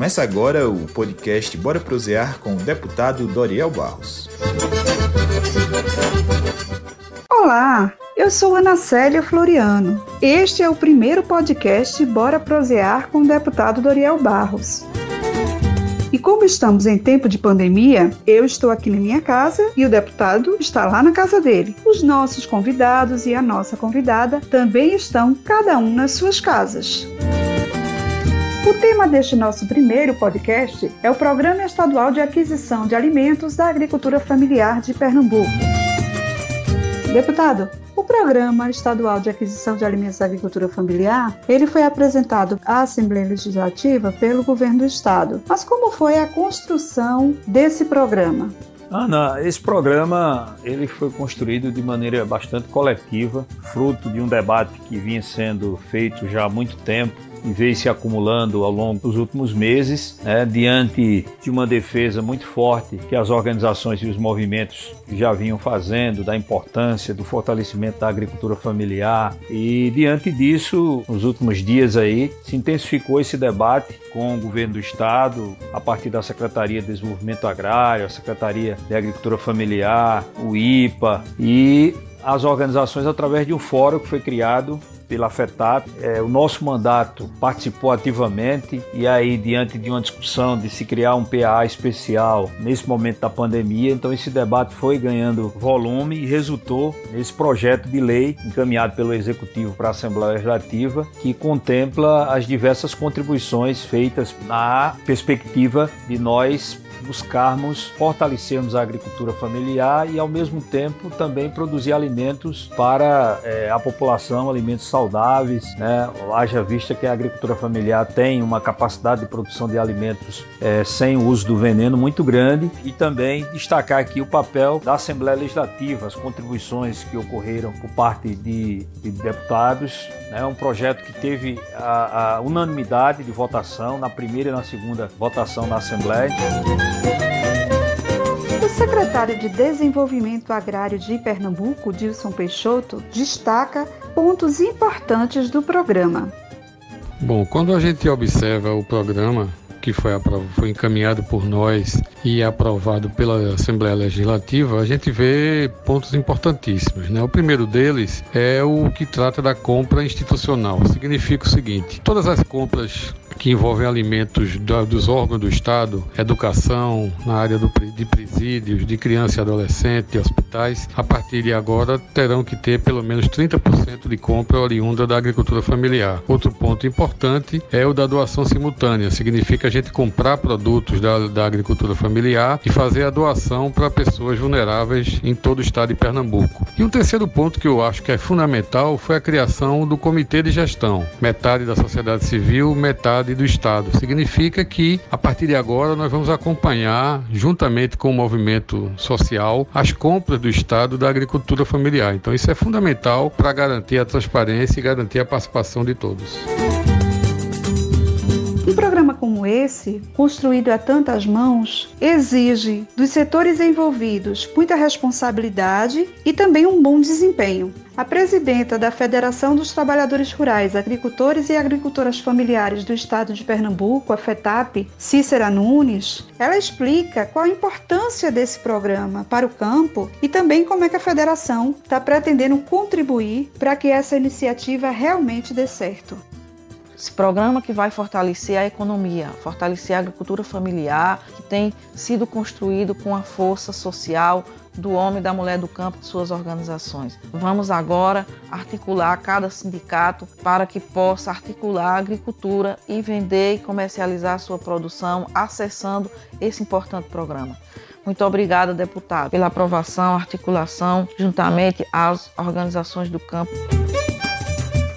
Começa agora o podcast Bora Prosear com o deputado Doriel Barros. Olá, eu sou Ana Célia Floriano. Este é o primeiro podcast Bora Prosear com o deputado Doriel Barros. E como estamos em tempo de pandemia, eu estou aqui na minha casa e o deputado está lá na casa dele. Os nossos convidados e a nossa convidada também estão, cada um nas suas casas. O tema deste nosso primeiro podcast é o Programa Estadual de Aquisição de Alimentos da Agricultura Familiar de Pernambuco. Deputado, o Programa Estadual de Aquisição de Alimentos da Agricultura Familiar, ele foi apresentado à Assembleia Legislativa pelo governo do estado. Mas como foi a construção desse programa? Ana, esse programa ele foi construído de maneira bastante coletiva, fruto de um debate que vinha sendo feito já há muito tempo e veio se acumulando ao longo dos últimos meses, né, diante de uma defesa muito forte que as organizações e os movimentos já vinham fazendo da importância do fortalecimento da agricultura familiar. E diante disso, nos últimos dias aí, se intensificou esse debate com o governo do estado, a partir da Secretaria de Desenvolvimento Agrário, a Secretaria de Agricultura Familiar, o IPA e as organizações através de um fórum que foi criado pela FETAP. É, o nosso mandato participou ativamente e aí, diante de uma discussão de se criar um PA especial nesse momento da pandemia, então esse debate foi ganhando volume e resultou nesse projeto de lei encaminhado pelo Executivo para a Assembleia Legislativa, que contempla as diversas contribuições feitas na perspectiva de nós buscarmos fortalecermos a agricultura familiar e, ao mesmo tempo, também produzir alimentos para é, a população, alimentos saudáveis. Né? Haja vista que a agricultura familiar tem uma capacidade de produção de alimentos é, sem o uso do veneno muito grande e também destacar aqui o papel da Assembleia Legislativa, as contribuições que ocorreram por parte de, de deputados. É né? um projeto que teve a, a unanimidade de votação na primeira e na segunda votação na Assembleia. O secretário de Desenvolvimento Agrário de Pernambuco, Dilson Peixoto, destaca pontos importantes do programa. Bom, quando a gente observa o programa, que foi, foi encaminhado por nós e aprovado pela Assembleia Legislativa, a gente vê pontos importantíssimos. Né? O primeiro deles é o que trata da compra institucional. Significa o seguinte: todas as compras que envolvem alimentos dos órgãos do Estado, educação, na área do, de presídios, de criança e adolescente, hospitais, a partir de agora terão que ter pelo menos 30% de compra oriunda da agricultura familiar. Outro ponto importante é o da doação simultânea, significa a gente comprar produtos da, da agricultura familiar e fazer a doação para pessoas vulneráveis em todo o estado de Pernambuco. E um terceiro ponto que eu acho que é fundamental foi a criação do comitê de gestão, metade da sociedade civil, metade do Estado. Significa que, a partir de agora, nós vamos acompanhar, juntamente com o movimento social, as compras do Estado da agricultura familiar. Então, isso é fundamental para garantir a transparência e garantir a participação de todos. Um programa esse, construído a tantas mãos, exige dos setores envolvidos muita responsabilidade e também um bom desempenho. A presidenta da Federação dos Trabalhadores Rurais, Agricultores e Agricultoras Familiares do Estado de Pernambuco, a FETAP, Cícera Nunes, ela explica qual a importância desse programa para o campo e também como é que a federação está pretendendo contribuir para que essa iniciativa realmente dê certo. Esse programa que vai fortalecer a economia, fortalecer a agricultura familiar, que tem sido construído com a força social do homem e da mulher do campo de suas organizações. Vamos agora articular cada sindicato para que possa articular a agricultura e vender e comercializar a sua produção acessando esse importante programa. Muito obrigada, deputado, pela aprovação, articulação, juntamente às organizações do campo.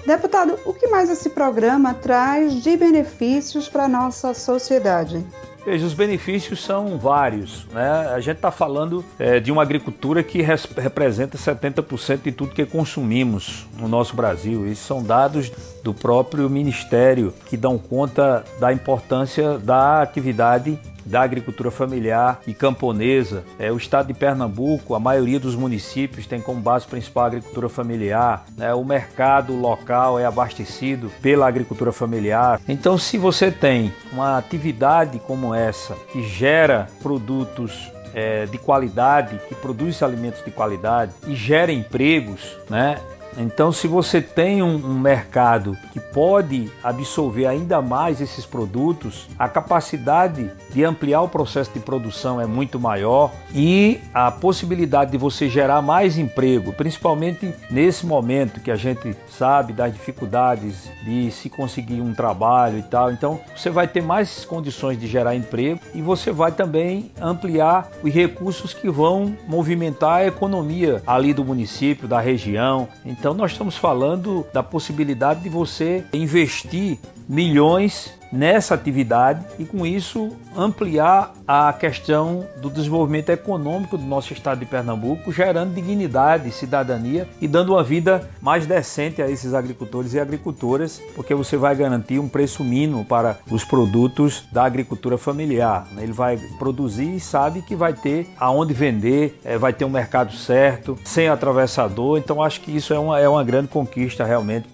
Deputado, o que mais esse programa traz de benefícios para a nossa sociedade? Veja, os benefícios são vários. Né? A gente está falando é, de uma agricultura que res, representa 70% de tudo que consumimos no nosso Brasil. Esses são dados do próprio Ministério que dão conta da importância da atividade da agricultura familiar e camponesa. É, o estado de Pernambuco, a maioria dos municípios tem como base principal a agricultura familiar. Né? O mercado local é abastecido pela agricultura familiar. Então, se você tem uma atividade como essa que gera produtos é, de qualidade, que produz alimentos de qualidade e gera empregos, né? Então, se você tem um, um, mercado que pode absorver ainda mais esses produtos, a capacidade de ampliar o processo de produção é muito maior e a possibilidade de você gerar mais emprego, principalmente nesse momento que a gente sabe das dificuldades de se conseguir um trabalho e tal. Então, você vai ter mais condições de gerar emprego e você vai também ampliar os recursos que vão movimentar a economia ali do município, da região. Então, então nós estamos falando da possibilidade de você investir milhões nessa atividade e com isso ampliar a questão do desenvolvimento econômico do nosso estado de Pernambuco, gerando dignidade, cidadania e dando uma vida mais decente a esses agricultores e agricultoras, porque você vai garantir um preço mínimo para os produtos da agricultura familiar. Ele vai produzir e sabe que vai ter aonde vender, é, vai ter um mercado certo, sem atravessador. Então acho que isso é uma, é uma grande conquista realmente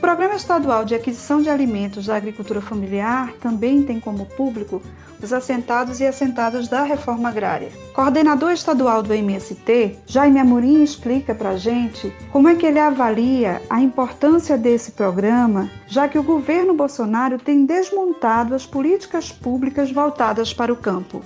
Programa Estadual de Aquisição de Alimentos da Agricultura Familiar também tem como público os assentados e assentadas da reforma agrária. Coordenador estadual do MST, Jaime Amorim explica para a gente como é que ele avalia a importância desse programa, já que o governo Bolsonaro tem desmontado as políticas públicas voltadas para o campo.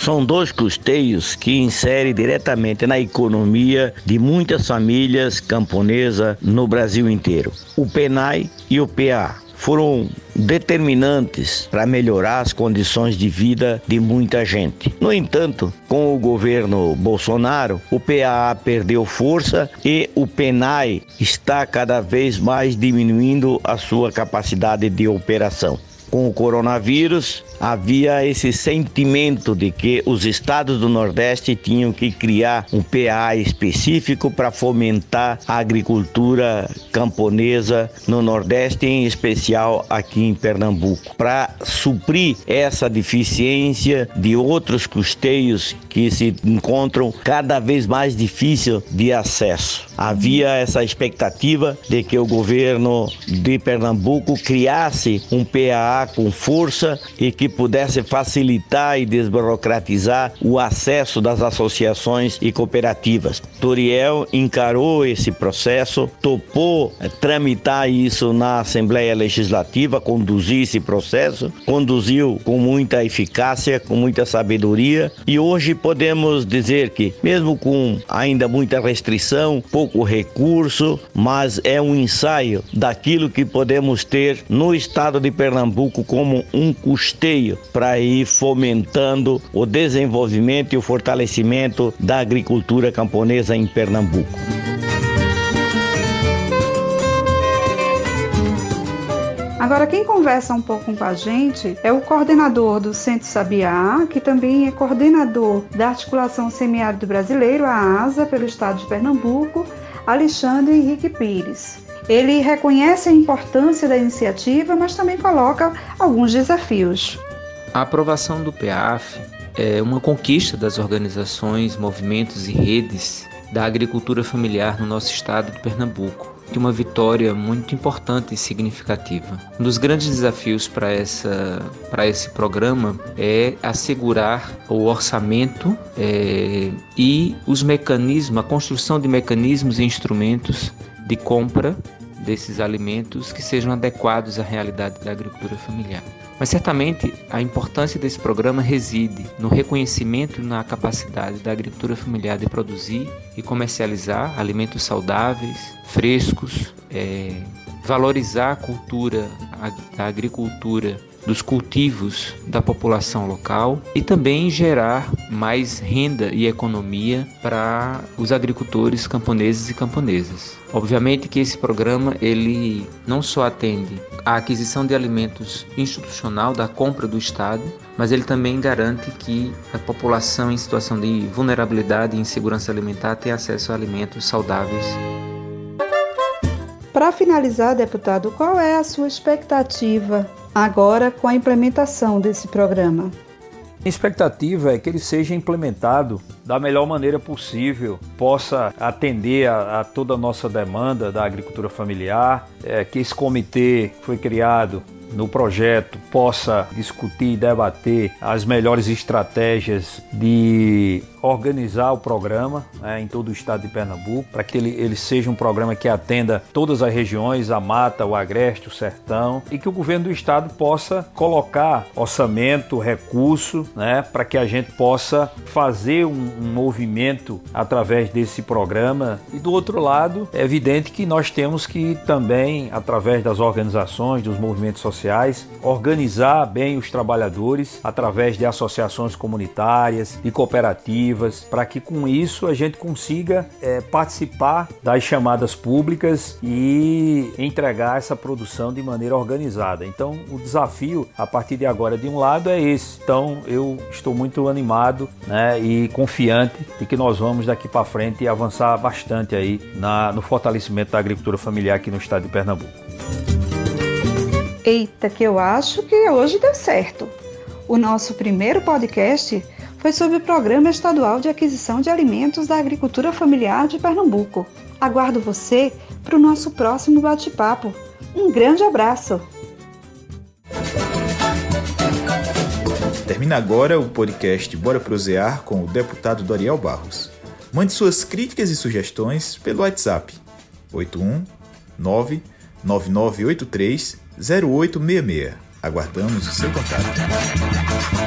São dois custeios que inserem diretamente na economia de muitas famílias camponesas no Brasil inteiro. O PENAI e o PA foram determinantes para melhorar as condições de vida de muita gente. No entanto, com o governo Bolsonaro, o PAA perdeu força e o PENAI está cada vez mais diminuindo a sua capacidade de operação com o coronavírus, havia esse sentimento de que os estados do Nordeste tinham que criar um PA específico para fomentar a agricultura camponesa no Nordeste, em especial aqui em Pernambuco, para suprir essa deficiência de outros custeios que se encontram cada vez mais difícil de acesso. Havia essa expectativa de que o governo de Pernambuco criasse um PA com força e que pudesse facilitar e desburocratizar o acesso das associações e cooperativas. Toriel encarou esse processo, topou eh, tramitar isso na Assembleia Legislativa, conduzir esse processo, conduziu com muita eficácia, com muita sabedoria e hoje podemos dizer que, mesmo com ainda muita restrição, pouco recurso, mas é um ensaio daquilo que podemos ter no estado de Pernambuco como um custeio para ir fomentando o desenvolvimento e o fortalecimento da agricultura camponesa em Pernambuco. Agora, quem conversa um pouco com a gente é o coordenador do Centro Sabiá, que também é coordenador da Articulação Semiárido Brasileiro, a ASA, pelo estado de Pernambuco, Alexandre Henrique Pires. Ele reconhece a importância da iniciativa, mas também coloca alguns desafios. A aprovação do PAF é uma conquista das organizações, movimentos e redes da agricultura familiar no nosso estado de Pernambuco, e uma vitória muito importante e significativa. Um dos grandes desafios para essa para esse programa é assegurar o orçamento é, e os mecanismos, a construção de mecanismos e instrumentos de compra desses alimentos que sejam adequados à realidade da agricultura familiar. Mas certamente a importância desse programa reside no reconhecimento e na capacidade da agricultura familiar de produzir e comercializar alimentos saudáveis, frescos, é, valorizar a cultura da agricultura dos cultivos da população local e também gerar mais renda e economia para os agricultores camponeses e camponesas. Obviamente que esse programa ele não só atende à aquisição de alimentos institucional da compra do Estado, mas ele também garante que a população em situação de vulnerabilidade e insegurança alimentar tenha acesso a alimentos saudáveis Para finalizar, deputado, qual é a sua expectativa agora com a implementação desse programa? A expectativa é que ele seja implementado da melhor maneira possível, possa atender a, a toda a nossa demanda da agricultura familiar, é, que esse comitê foi criado no projeto possa discutir e debater as melhores estratégias de organizar o programa né, em todo o estado de Pernambuco, para que ele, ele seja um programa que atenda todas as regiões, a mata, o agreste, o sertão, e que o governo do estado possa colocar orçamento, recurso, né, para que a gente possa fazer um, um movimento através desse programa. E do outro lado, é evidente que nós temos que também, através das organizações, dos movimentos sociais, organizar bem os trabalhadores através de associações comunitárias e cooperativas para que com isso a gente consiga é, participar das chamadas públicas e entregar essa produção de maneira organizada. Então, o desafio a partir de agora, de um lado, é esse. Então, eu estou muito animado né, e confiante de que nós vamos daqui para frente avançar bastante aí na, no fortalecimento da agricultura familiar aqui no estado de Pernambuco. Eita, que eu acho que hoje deu certo. O nosso primeiro podcast foi sobre o Programa Estadual de Aquisição de Alimentos da Agricultura Familiar de Pernambuco. Aguardo você para o nosso próximo bate-papo. Um grande abraço! Termina agora o podcast Bora Prosear com o deputado Doriel Barros. Mande suas críticas e sugestões pelo WhatsApp 819 9983 0866. Aguardamos o seu contato.